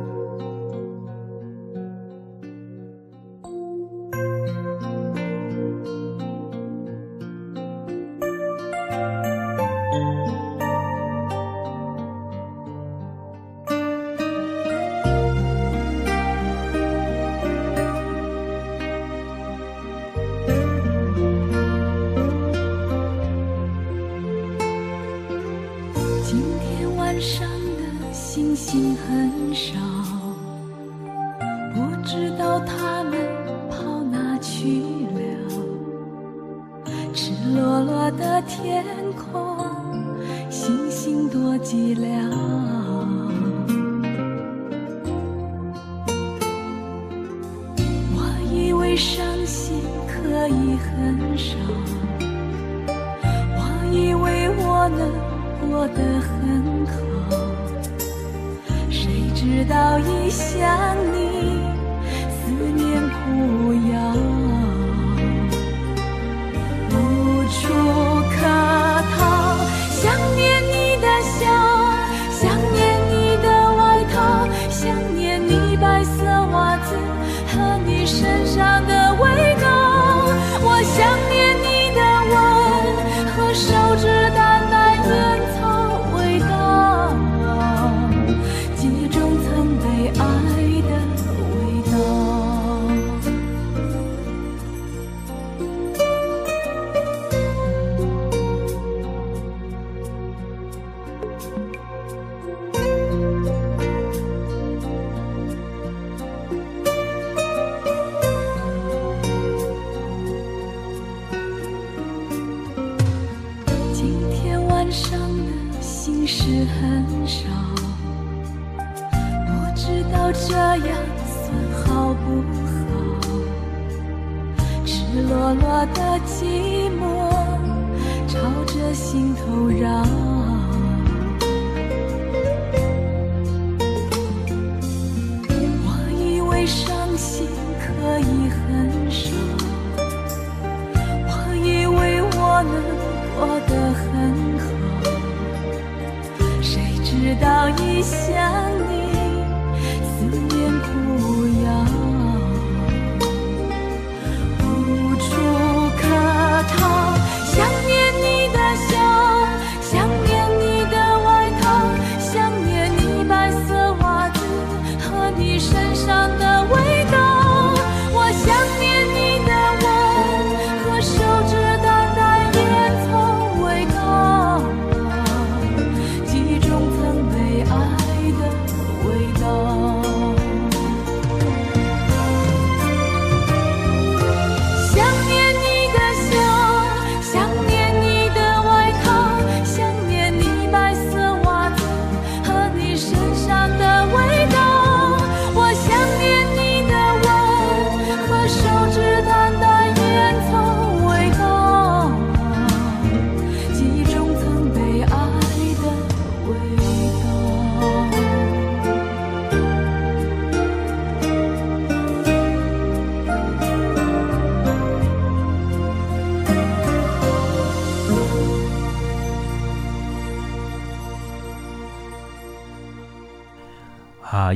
A: 已
C: 很少，我以为我能过得很好，谁知道一想你，思念苦药，无处可逃，想念你的笑，想念你的外套，想念你白色袜子和你身上的。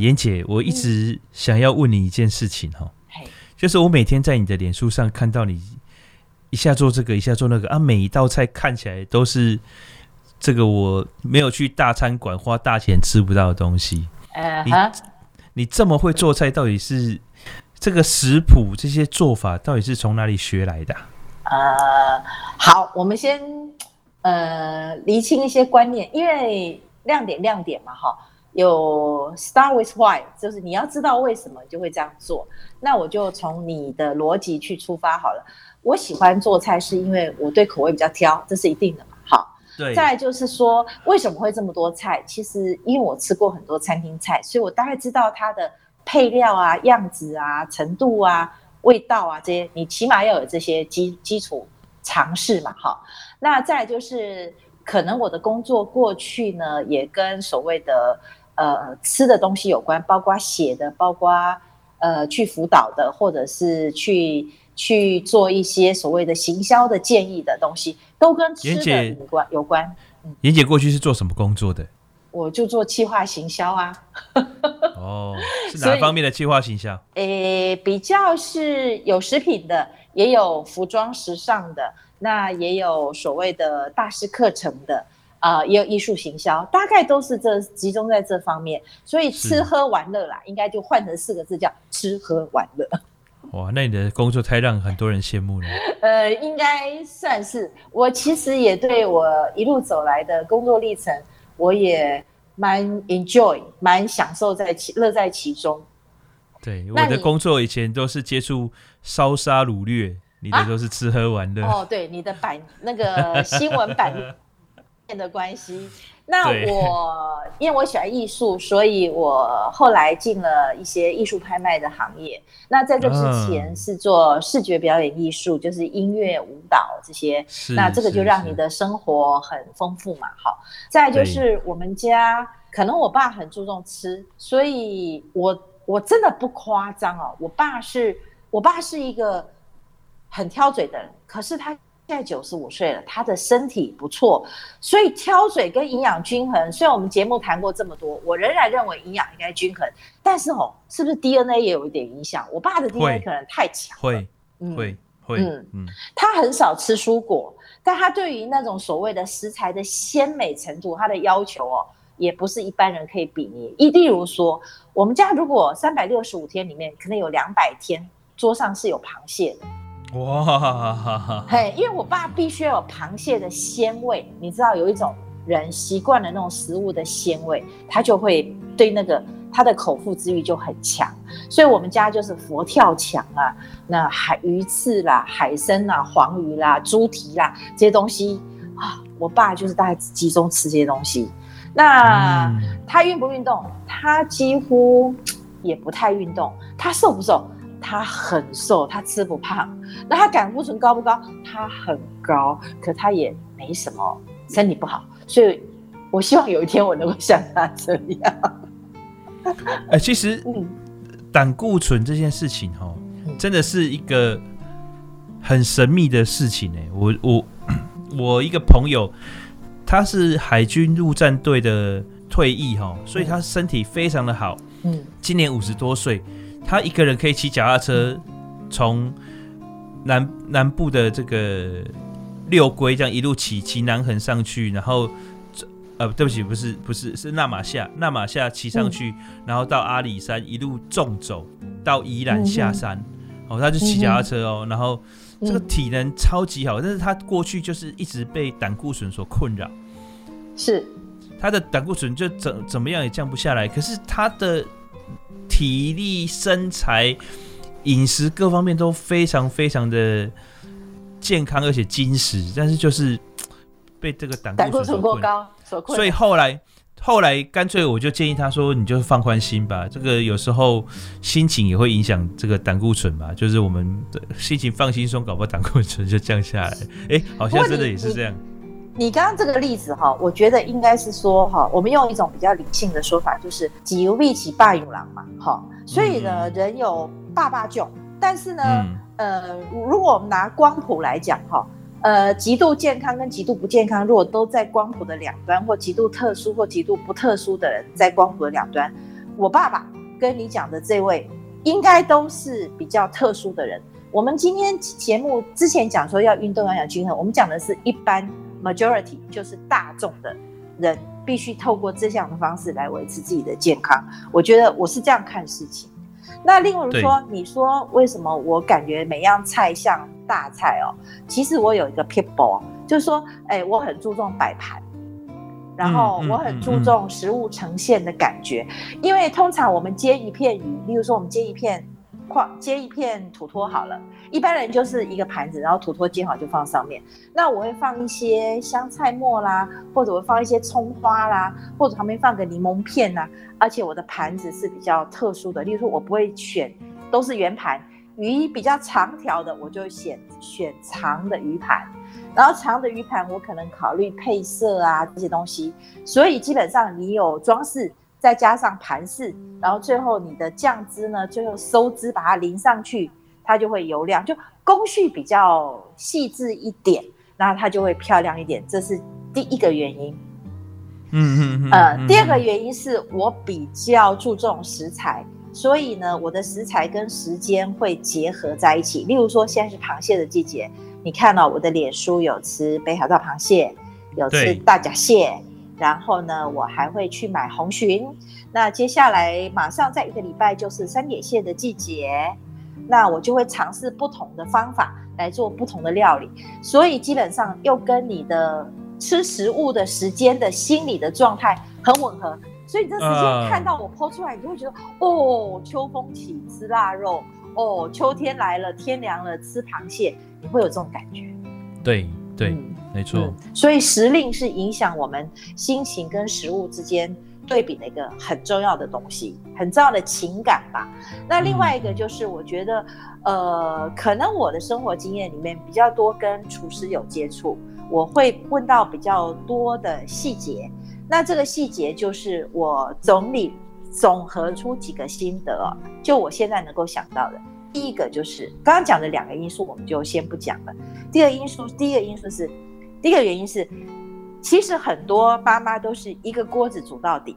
A: 妍姐，我一直想要问你一件事情哈，
B: 嘿，
A: 就是我每天在你的脸书上看到你一下做这个，一下做那个啊，每一道菜看起来都是这个我没有去大餐馆花大钱吃不到的东西。
B: 呃，
A: 你你这么会做菜，到底是这个食谱这些做法到底是从哪里学来的？
B: 呃，好，我们先呃厘清一些观念，因为亮点亮点嘛，哈。有 start with why，就是你要知道为什么就会这样做。那我就从你的逻辑去出发好了。我喜欢做菜是因为我对口味比较挑，这是一定的嘛。好，
A: 对。
B: 再来就是说，为什么会这么多菜？其实因为我吃过很多餐厅菜，所以我大概知道它的配料啊、样子啊、程度啊、味道啊这些，你起码要有这些基基础尝试嘛。好，那再来就是可能我的工作过去呢，也跟所谓的。呃，吃的东西有关，包括写的，包括呃去辅导的，或者是去去做一些所谓的行销的建议的东西，都跟吃的有关。有关。
A: 妍姐过去是做什么工作的？
B: 我就做企划行销啊。
A: 哦，是哪方面的企划行销？
B: 诶，比较是有食品的，也有服装时尚的，那也有所谓的大师课程的。啊、呃，也有艺术行销，大概都是这集中在这方面，所以吃喝玩乐啦，应该就换成四个字叫吃喝玩乐。
A: 哇，那你的工作太让很多人羡慕了。
B: 呃，应该算是。我其实也对我一路走来的工作历程，我也蛮 enjoy，蛮享受在其乐在其中。
A: 对，我的工作以前都是接触烧杀掳掠，你的都是吃喝玩乐。
B: 哦，对，你的版那个新闻版。的关系，那我因为我喜欢艺术，所以我后来进了一些艺术拍卖的行业。那在这之前是做视觉表演艺术，就是音乐、舞蹈这些。那这个就让你的生活很丰富嘛。好，再就是我们家可能我爸很注重吃，所以我我真的不夸张哦。我爸是我爸是一个很挑嘴的人，可是他。现在九十五岁了，他的身体不错，所以挑水跟营养均衡。虽然我们节目谈过这么多，我仍然认为营养应该均衡。但是哦，是不是 DNA 也有一点影响？我爸的 DNA 可能太强，
A: 会，会，会，嗯嗯。
B: 他很少吃蔬果，但他对于那种所谓的食材的鲜美程度，他的要求哦，也不是一般人可以比拟。一例如说，我们家如果三百六十五天里面，可能有两百天桌上是有螃蟹的。
A: 哇，
B: 嘿，因为我爸必须要有螃蟹的鲜味，你知道有一种人习惯了那种食物的鲜味，他就会对那个他的口腹之欲就很强，所以我们家就是佛跳墙啊，那海鱼翅啦、海参啦、黄鱼啦、猪蹄啦这些东西啊，我爸就是大概集中吃这些东西。那、嗯、他运不运动？他几乎也不太运动。他瘦不瘦？他很瘦，他吃不胖。那他胆固醇高不高？他很高，可他也没什么，身体不好。所以，我希望有一天我能够像他这样。
A: 哎、欸，其实，胆固醇这件事情，哈，真的是一个很神秘的事情。哎，我我我一个朋友，他是海军陆战队的退役，哈，所以他身体非常的好。嗯，今年五十多岁。他一个人可以骑脚踏车从南南部的这个六龟这样一路骑骑南横上去，然后呃，对不起，不是不是是纳玛夏纳玛夏骑上去，嗯，然后到阿里山一路纵走到宜兰下山，嗯，哦，他就骑脚踏车哦，然后这个体能超级好，但是他过去就是一直被胆固醇所困扰，
B: 是。
A: 他的胆固醇就怎怎么样也降不下来，可是他的。体力、身材、饮食各方面都非常非常的健康，而且精实，但是就是被这个胆固醇过高所困。所以后来后来干脆我就建议他说：“你就放宽心吧，这个有时候心情也会影响这个胆固醇嘛。就是我们的心情放轻松，搞不好胆固醇就降下来。哎、欸，好像真的也是这样。”
B: 你刚刚这个例子哈，我觉得应该是说哈，我们用一种比较理性的说法，就是“己有必其霸有狼”嘛，哈。所以呢，人有霸霸种，但是呢，呃，如果我们拿光谱来讲哈，呃，极度健康跟极度不健康，如果都在光谱的两端，或极度特殊或极度不特殊的人在光谱的两端，我爸爸跟你讲的这位，应该都是比较特殊的人。我们今天节目之前讲说要运动要养均衡，我们讲的是一般 majority，就是大众的人必须透过这项的方式来维持自己的健康。我觉得我是这样看事情。那例如说，你说为什么我感觉每样菜像大菜哦？其实我有一个 people，，就是说，哎，我很注重摆盘，然后我很注重食物呈现的感觉，因为通常我们煎一片鱼，例如说我们煎一片。接一片土托好了，一般人就是一个盘子，然后土托煎好就放上面。那我会放一些香菜末啦，或者我放一些葱花啦，或者旁边放个柠檬片呐。而且我的盘子是比较特殊的，例如说我不会选都是圆盘，鱼比较长条的，我就选选长的鱼盘。然后长的鱼盘我可能考虑配色啊这些东西，所以基本上你有装饰。再加上盘式，然后最后你的酱汁呢，最后收汁把它淋上去，它就会油亮，就工序比较细致一点，那它就会漂亮一点。这是第一个原因。嗯嗯嗯。呃，第二个原因是我比较注重食材，所以呢，我的食材跟时间会结合在一起。例如说，现在是螃蟹的季节，你看到我的脸书有吃北海道螃蟹，有吃大闸蟹。然后呢，我还会去买红鲟。那接下来马上在一个礼拜就是三点蟹的季节，那我就会尝试不同的方法来做不同的料理。所以基本上又跟你的吃食物的时间的心理的状态很吻合。所以你这时间看到我 po 出来，你就会觉得哦，秋风起吃腊肉，哦，秋天来了，天凉了，吃螃蟹，你会有这种感觉。
A: 对对。嗯没错、嗯，
B: 所以时令是影响我们心情跟食物之间对比的一个很重要的东西，很重要的情感吧。那另外一个就是，我觉得，呃，可能我的生活经验里面比较多跟厨师有接触，我会问到比较多的细节。那这个细节就是我总理总合出几个心得，就我现在能够想到的。第一个就是刚刚讲的两个因素，我们就先不讲了。第二因素，第一个因素是。第一个原因是，其实很多妈妈都是一个锅子煮到底，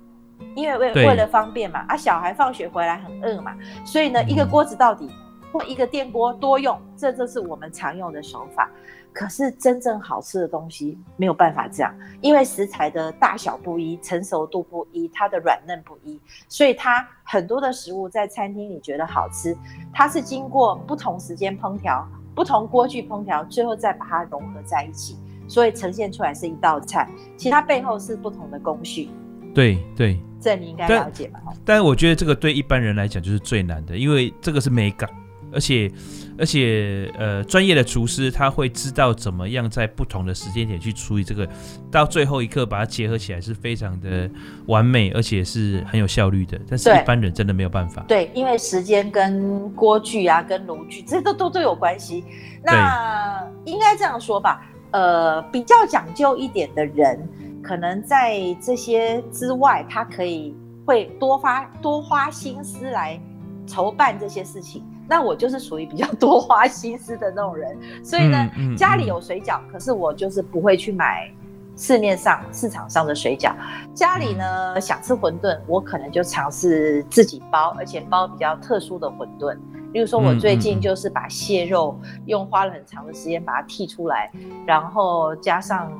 B: 因为为为了方便嘛，啊，小孩放学回来很饿嘛，所以呢，一个锅子到底或一个电锅多用，这就是我们常用的手法。可是真正好吃的东西没有办法这样，因为食材的大小不一，成熟度不一，它的软嫩不一，所以它很多的食物在餐厅里觉得好吃，它是经过不同时间烹调、不同锅具烹调，最后再把它融合在一起。所以呈现出来是一道菜，其实它背后是不同的工序。
A: 对对，
B: 这你应该了解吧？
A: 但是我觉得这个对一般人来讲就是最难的，因为这个是美感，而且而且呃，专业的厨师他会知道怎么样在不同的时间点去处理这个，到最后一刻把它结合起来是非常的完美，而且是很有效率的。但是一般人真的没有办法。
B: 对，因为时间跟锅具啊，跟炉具这些都都都有关系。那应该这样说吧。呃，比较讲究一点的人，可能在这些之外，他可以会多花多花心思来筹办这些事情。那我就是属于比较 多花心思的那种人，所以呢，嗯嗯、家里有水饺，可是我就是不会去买市面上市场上的水饺。家里呢，想吃馄饨，我可能就尝试自己包，而且包比较特殊的馄饨。例如说，我最近就是把蟹肉用花了很长的时间把它剔出来，然后加上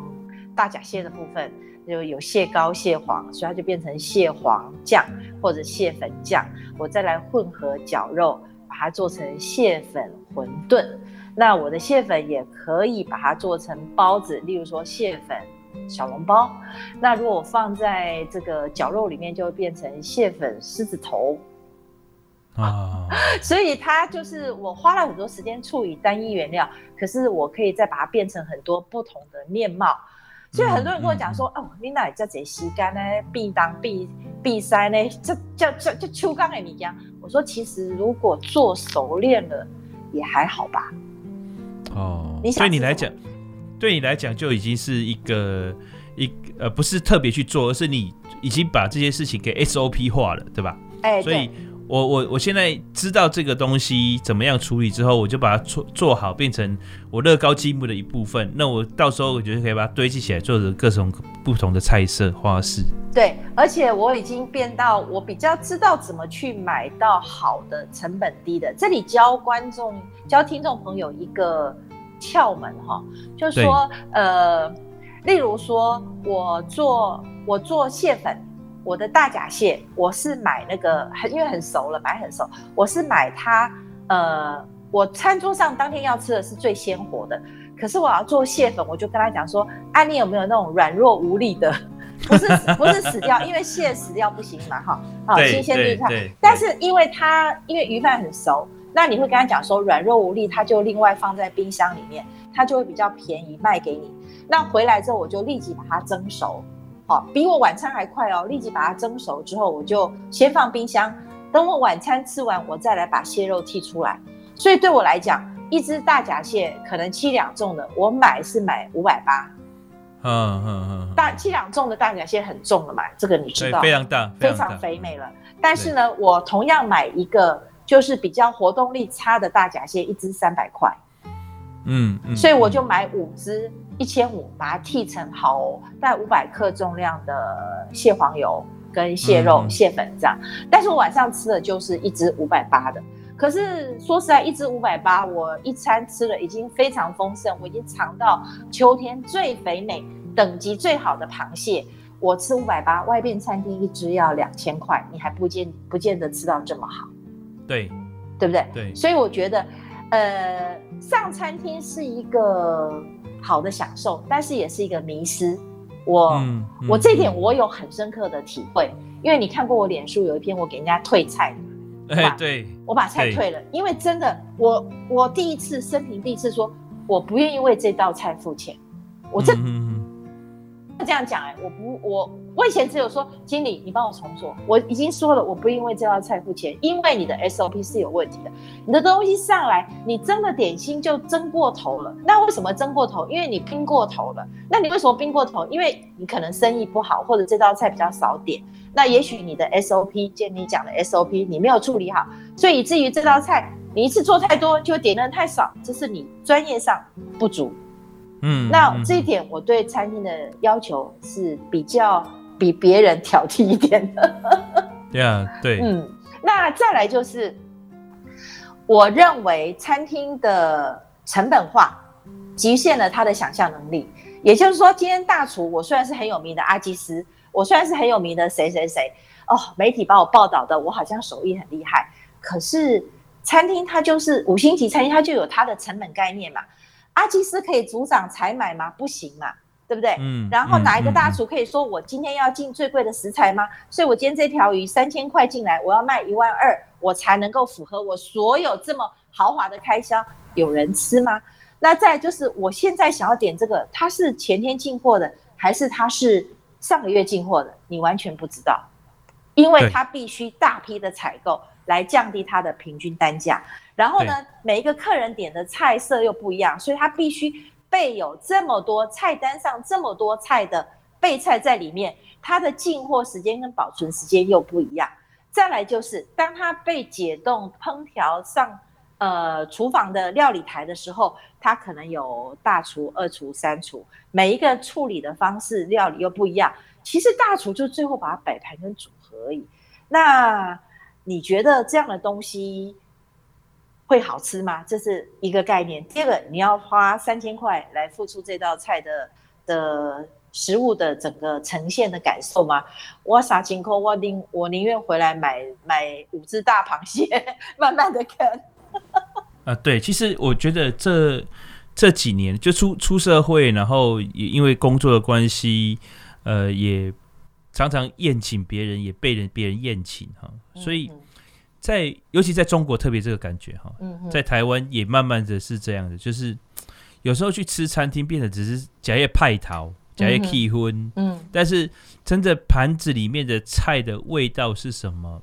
B: 大甲蟹的部分，就有蟹膏、蟹黄，所以它就变成蟹黄酱或者蟹粉酱。我再来混合绞肉，把它做成蟹粉馄饨。那我的蟹粉也可以把它做成包子，例如说蟹粉小笼包。那如果我放在这个绞肉里面，就会变成蟹粉狮子头。啊，所以它就是我花了很多时间处理单一原料，可是我可以再把它变成很多不同的面貌。所以很多人跟我讲说，嗯嗯、哦，你哪叫这吸干呢？必当必必塞呢？这叫叫叫秋刚哎，你讲。我说其实如果做熟练了，也还好吧。
A: 哦，你对你来讲，对你来讲就已经是一个一呃，不是特别去做，而是你已经把这些事情给 SOP 化了，对吧？哎，所以。我我我现在知道这个东西怎么样处理之后，我就把它做做好，变成我乐高积木的一部分。那我到时候我觉得可以把它堆积起来，做成各种不同的菜色花式。
B: 对，而且我已经变到我比较知道怎么去买到好的、成本低的。这里教观众、教听众朋友一个窍门哈，就是说，呃，例如说我做我做蟹粉。我的大闸蟹，我是买那个很，因为很熟了，买很熟。我是买它，呃，我餐桌上当天要吃的是最鲜活的。可是我要做蟹粉，我就跟他讲说，啊，你有没有那种软弱无力的？不是不是死掉，因为蟹死掉不行嘛，哈，好新鲜绿菜。但是因为它因为鱼饭很熟，那你会跟他讲说软弱无力，他就另外放在冰箱里面，它就会比较便宜卖给你。那回来之后，我就立即把它蒸熟。好，比我晚餐还快哦！立即把它蒸熟之后，我就先放冰箱，等我晚餐吃完，我再来把蟹肉剔出来。所以对我来讲，一只大闸蟹可能七两重的，我买是买五百八。嗯嗯嗯，大七两重的大闸蟹很重了嘛，这个你知道，
A: 非常大，
B: 非常肥美了。但是呢，我同样买一个就是比较活动力差的大闸蟹，一只三百块。嗯，所以我就买五只。一千五，把它剃成好大概五百克重量的蟹黄油跟蟹肉、嗯、蟹粉这样。但是我晚上吃的就是一只五百八的。可是说实在，一只五百八，我一餐吃了已经非常丰盛，我已经尝到秋天最肥美、等级最好的螃蟹。我吃五百八，外边餐厅一只要两千块，你还不见不见得吃到这么好。
A: 对，
B: 对不对？
A: 对。
B: 所以我觉得，呃，上餐厅是一个。好的享受，但是也是一个迷失。我、嗯嗯、我这一点我有很深刻的体会，因为你看过我脸书有一篇我给人家退菜的，
A: 哎，对，
B: 我把菜退了，因为真的，我我第一次生平第一次说，我不愿意为这道菜付钱，我这。这样讲哎、欸，我不，我我以前只有说经理，你帮我重做。我已经说了，我不因为这道菜付钱，因为你的 SOP 是有问题的。你的东西上来，你蒸的点心就蒸过头了。那为什么蒸过头？因为你冰过头了。那你为什么冰过头？因为你可能生意不好，或者这道菜比较少点。那也许你的 SOP，就你讲的 SOP，你没有处理好，所以以至于这道菜你一次做太多，就点的人太少，这是你专业上不足。嗯，那这一点我对餐厅的要求是比较比别人挑剔一点的。
A: 对啊，对。
B: 嗯，那再来就是，我认为餐厅的成本化局限了他的想象能力。也就是说，今天大厨我虽然是很有名的阿基斯，我虽然是很有名的谁谁谁哦，媒体把我报道的我好像手艺很厉害，可是餐厅它就是五星级餐厅，它就有它的成本概念嘛。阿基斯可以组长采买吗？不行嘛，对不对？嗯。然后哪一个大厨可以说我今天要进最贵的食材吗？所以我今天这条鱼三千块进来，我要卖一万二，我才能够符合我所有这么豪华的开销。有人吃吗？那再就是我现在想要点这个，它是前天进货的，还是它是上个月进货的？你完全不知道，因为它必须大批的采购来降低它的平均单价。然后呢，每一个客人点的菜色又不一样，所以他必须备有这么多菜单上这么多菜的备菜在里面，它的进货时间跟保存时间又不一样。再来就是，当它被解冻烹调上呃厨房的料理台的时候，它可能有大厨、二厨、三厨，每一个处理的方式料理又不一样。其实大厨就最后把它摆盘跟组合而已。那你觉得这样的东西？会好吃吗？这是一个概念。第二个，你要花三千块来付出这道菜的的食物的整个呈现的感受吗？我啥情况，我宁我宁愿回来买买五只大螃蟹，慢慢的啃。
A: 啊，对，其实我觉得这这几年就出出社会，然后也因为工作的关系，呃，也常常宴请别人，也被人别人宴请哈，所以。嗯在尤其在中国特别这个感觉哈，在台湾也慢慢的是这样的，就是 有时候去吃餐厅变得只是假夜派桃、假夜气婚，嗯，但是真的盘子里面的菜的味道是什么？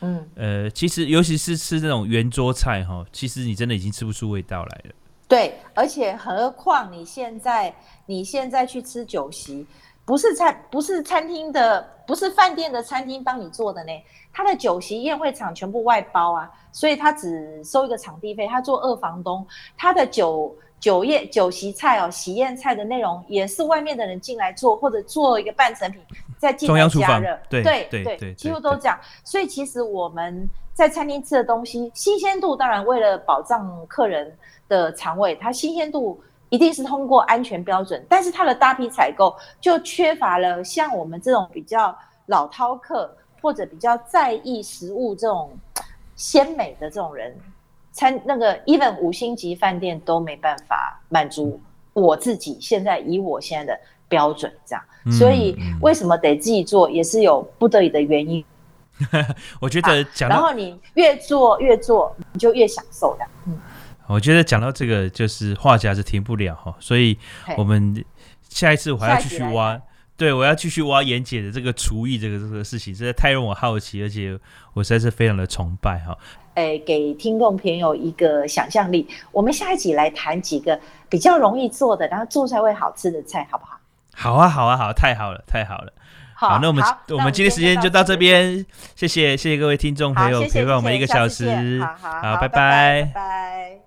A: 嗯，呃，其实尤其是吃这种圆桌菜哈，其实你真的已经吃不出味道来了。
B: 对，而且何况你现在你现在去吃酒席。不是餐不是餐厅的，不是饭店的餐厅帮你做的呢，他的酒席宴会场全部外包啊，所以他只收一个场地费，他做二房东，他的酒酒宴酒席菜哦，喜宴菜的内容也是外面的人进来做，或者做一个半成品再进来加热，
A: 对
B: 对
A: 对对，
B: 对，几乎都这样。所以其实我们在餐厅吃的东西，新鲜度当然为了保障客人的肠胃，它新鲜度。一定是通过安全标准，但是它的大批采购就缺乏了像我们这种比较老饕客或者比较在意食物这种鲜美的这种人，餐那个 even 五星级饭店都没办法满足我自己现在以我现在的标准这样，嗯、所以为什么得自己做也是有不得已的原因。
A: 我觉得讲，
B: 然后你越做越做，你就越享受的，嗯。
A: 我觉得讲到这个，就是话匣子停不了哈，所以我们下一次我还要继续挖，对，我要继续挖妍姐的这个厨艺这个这个事情，实在太让我好奇，而且我实在是非常的崇拜哈。
B: 诶，给听众朋友一个想象力，我们下一集来谈几个比较容易做的，然后做出来会好吃的菜，好不好？
A: 好啊，好啊，好，太好了，太好了。好，那我们我们今天时间就到这边，谢谢谢谢各位听众朋友陪伴我们一个小时，好，拜拜，拜拜。